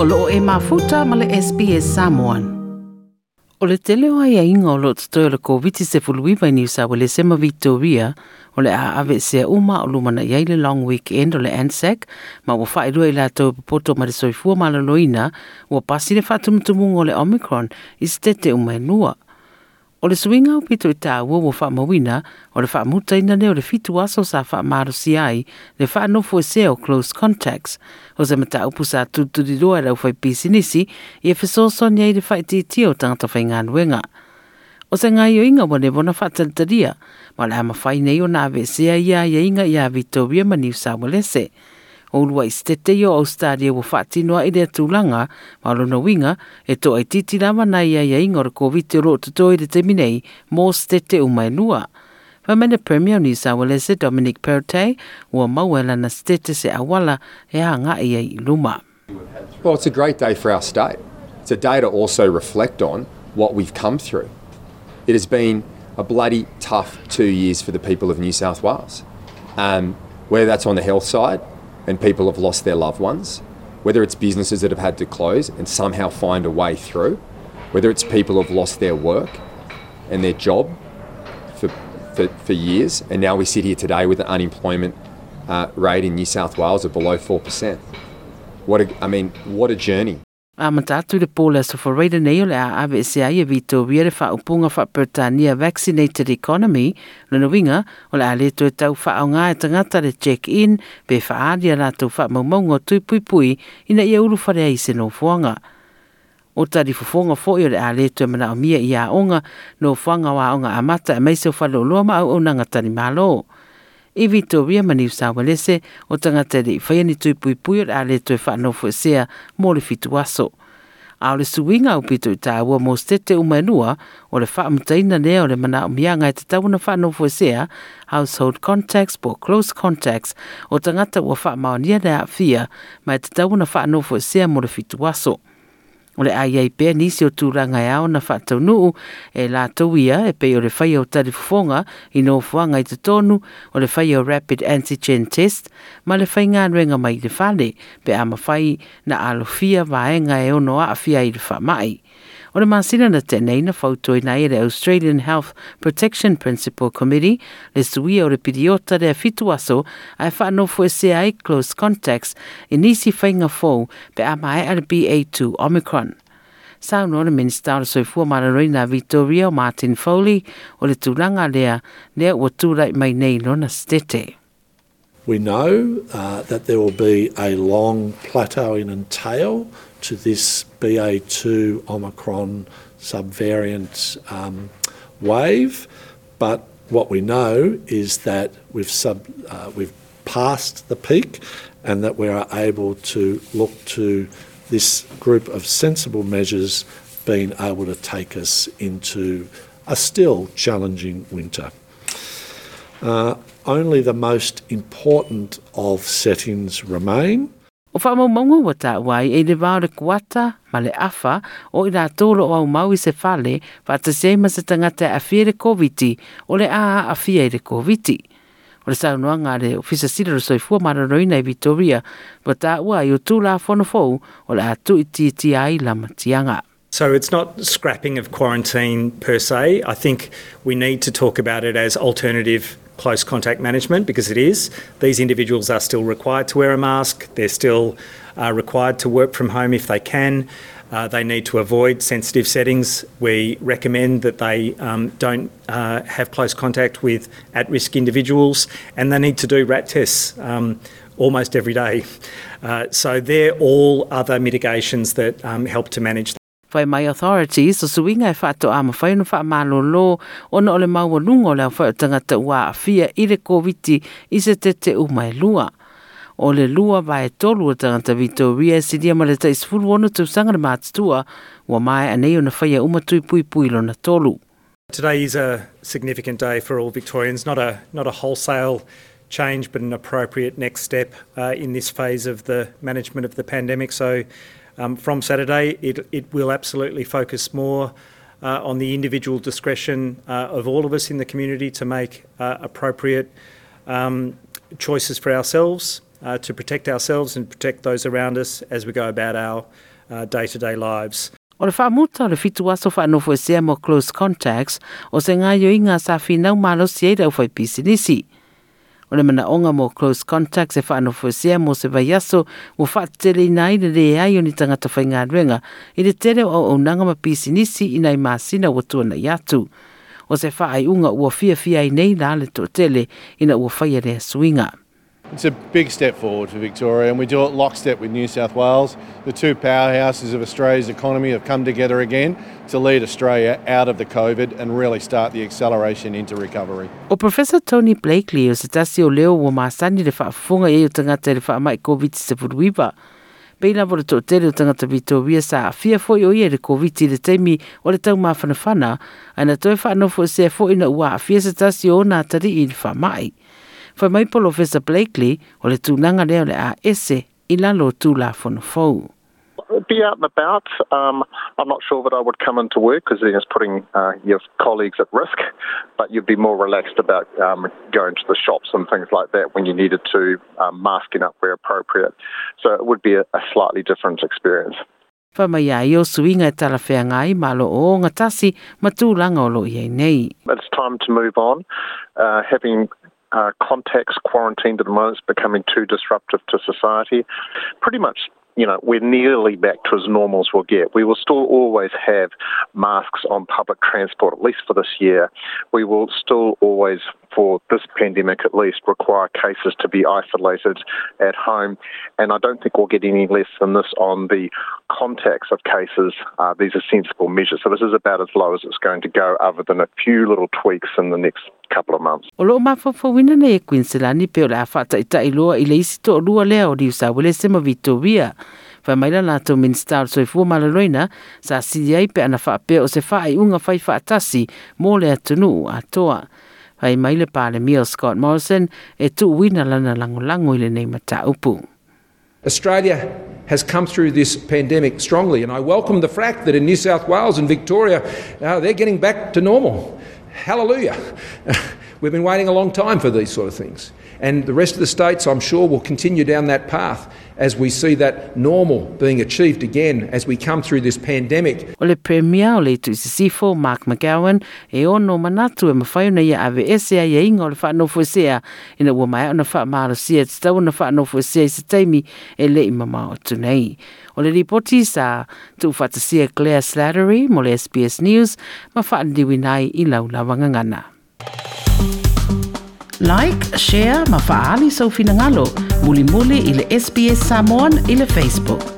O loo e mafuta ma le SPS Samoan. O le tele o ia inga o lo o le COVID-19 se fuluiwa i New South Wales sema Victoria o le aave se uma o lumana iai le long weekend o le ANZAC ma ua fai rua i la tau popoto ma le soifua ma la loina ua pasi le whatumtumunga o le Omicron i stete tete umai nua. O le suinga o pito i tā ua wa wha mawina, o le wha muta ne o le fitu aso sa wha maro si ai, le wha nofo e seo close contacts. O se mata upu sa di roa e rau fai pisi nisi, i e fesoso ni ai le wha i titi o tangata fai ngā nuenga. O se ngai o inga wane wana wha taltaria, ma le hama fai nei o nā vese a ia ia inga ia vitovia ma niu sa walese. Ia o lua i stete i o Australia wa whaati noa i rea tūlanga, ma lona winga, e to ai titi rama nai ai ai ngore COVID te roo te toi te minei mō stete umai lua. Whamene Premier New South Wales e Dominic Perte, ua mauela na stete se awala e hanga i ai luma. Well, it's a great day for our state. It's a day to also reflect on what we've come through. It has been a bloody tough two years for the people of New South Wales. Um, whether that's on the health side, and people have lost their loved ones, whether it's businesses that have had to close and somehow find a way through, whether it's people who have lost their work and their job for, for, for years, and now we sit here today with an unemployment uh, rate in New South Wales of below 4%. What a, I mean, what a journey. A matatu le pōle so for reida neo le a awe e se aia vito wia wha upunga wha pertania vaccinated economy le no winga o le a le tue tau wha au e tangata le check in pe wha aadia la tau wha maumonga tui pui pui ina ia uru whare ai se no fuanga. O tari fufonga fo i o le a le tue mana o mia i a onga no fuanga wa onga a mata e meiseo wha lo ma au unanga tani malo i Vitoria ma New South Wales o tangata de whaia ni tui pui pui a le tui whanofu e sea mō le fitu aso. A le suinga o pitu i tāua mō stete umanua o le whaamutaina nea o le mana o mianga i te tauna whanofu e household contacts po close contacts o tangata ua whaamaonia nea a fia mai te tauna whanofu e sea mō le fitu aso. O le ai ai pēr nisi o tūranga e ao na whātau nuu e la ia e pei o le whai o tari fufonga i nō fuanga i te tonu o le whai o rapid antigen test ma le whai ngā ruenga mai i le whale pe ama whai na alofia vaenga e ono a awhia i le whamai. O le masina na tenei na fautoi nei le Australian Health Protection Principal Committee le sui o le pidiota rea fitu aso ai e wha no fwe se ai close contacts i nisi whainga fau pe a mai ala BA2 Omicron. Sound on the Minister of Sofua Mararina Vittorio Martin Foley o le tūranga lea lea o tūrai mai nei nona stete. We know uh, that there will be a long plateauing and tail to this BA2 Omicron subvariant um, wave, but what we know is that we've, sub, uh, we've passed the peak and that we are able to look to this group of sensible measures being able to take us into a still challenging winter. Uh, only the most important of settings remain. O fa mau mongo wa ta wai e le wā re kuata ma le afa o i rā tōro o au mau se fale wa ta se ma se tangata a fie re koviti o le a a fie re koviti. O le sa unua ngā re ofisa sira re soi fua mara roina i Vitoria wa ta wai o tū la fono fau o le a tu i ti ti ai lama tianga. So it's not scrapping of quarantine per se. I think we need to talk about it as alternative close contact management, because it is. These individuals are still required to wear a mask. They're still uh, required to work from home if they can. Uh, they need to avoid sensitive settings. We recommend that they um, don't uh, have close contact with at risk individuals, and they need to do rat tests. Um, almost every day. Uh, so, they're all other mitigations that um, help to manage Fai mai authorities o sui ngai e whaato a ma whainu wha ma lo lo o na ole maua lungo leo whaio tangata ua a fia i re koviti i se te te umai lua. O le lua vai tolu o tangata vito ria si dia ma le ta isfulu ono tu sangare mātutua ua mai anei o na whaia umatui pui pui lo na tolu. Today is a significant day for all Victorians, not a, not a wholesale change but an appropriate next step uh, in this phase of the management of the pandemic. So Um, from Saturday, it will absolutely focus more uh, on the individual discretion uh, of all of us in the community to make uh, appropriate um, choices for ourselves, to protect ourselves and protect those around us as we go about our day-to-day lives. O le o le fitu aso whanofo e mo close contacts o se ngā yoinga sa whinau whai o le manaʻoga mo close contacts e faanofoesea mo se mo ua faatetelina ai le leai o ni tagata faigaluega i le tele o aunaga ma pisinisi ina i masina ua tuanaʻi atu o se faaiʻuga ua fiafia ai nei la le tele ina ua faia le asuiga It's a big step forward for Victoria, and we do it lockstep with New South Wales. The two powerhouses of Australia's economy have come together again to lead Australia out of the COVID and really start the acceleration into recovery. O Professor Tony Blakely o se tasi o leo o maasani le whaafunga e o tangata le whaamai COVID-19 sepuruiwa. Peina vore tō tere o tangata bito wia sa a fia fōi o ia le COVID-19 le teimi o le tau maafanafana, ana toi whaanofo se a fōi na ua a fia se tasi o nā tari i le whaamai. Whai mai Professor Blakely o le tūlanga leo le AS i lalo tūla whanafou. and about. Um, I'm not sure that I would come into work because it's putting uh, your colleagues at risk, but you'd be more relaxed about um, going to the shops and things like that when you needed to, um, masking up where appropriate. So it would be a, a slightly different experience. It's time to move on. Uh, having uh, contacts quarantined at the moment is becoming too disruptive to society. Pretty much, you know, we're nearly back to as normal as we'll get. We will still always have masks on public transport, at least for this year. We will still always for this pandemic at least require cases to be isolated at home. And I don't think we'll get any less than this on the contacts of cases. Uh, these are sensible measures. So this is about as low as it's going to go, other than a few little tweaks in the next couple of months. O loo mawhawhawina nei e Queensland i peo la awhata i tai loa i leisi tō rua lea o riu sa wile se ma vito wia. Wha maila nā tō minister al soi fua malaroina sa CDA pe ana wha pe o se wha ai unga whai wha atasi mō lea tunu a toa. mai le mia Scott Morrison e tu wina lana i le nei Australia has come through this pandemic strongly, and I welcome the fact that in New South Wales and Victoria, uh, they're getting back to normal. Hallelujah. We've been waiting a long time for these sort of things. And the rest of the states, I'm sure, will continue down that path as we see that normal being achieved again as we come through this pandemic. O le premia o le tuisisifo Mark McGowan e ono manatu e mawhaiona ia AVS a ia inga fa no whanofo sea ina ua mai ona whaamaro sia te tau na whanofo sea i se teimi e le i mama o tunei. O le ripoti sa tu whatasia Claire Slattery mo le SBS News ma whaandiwi nai i lau lawanga ngana. like, share, ma faali sa so ufinangalo. Muli muli ili SBS Samoan ili Facebook.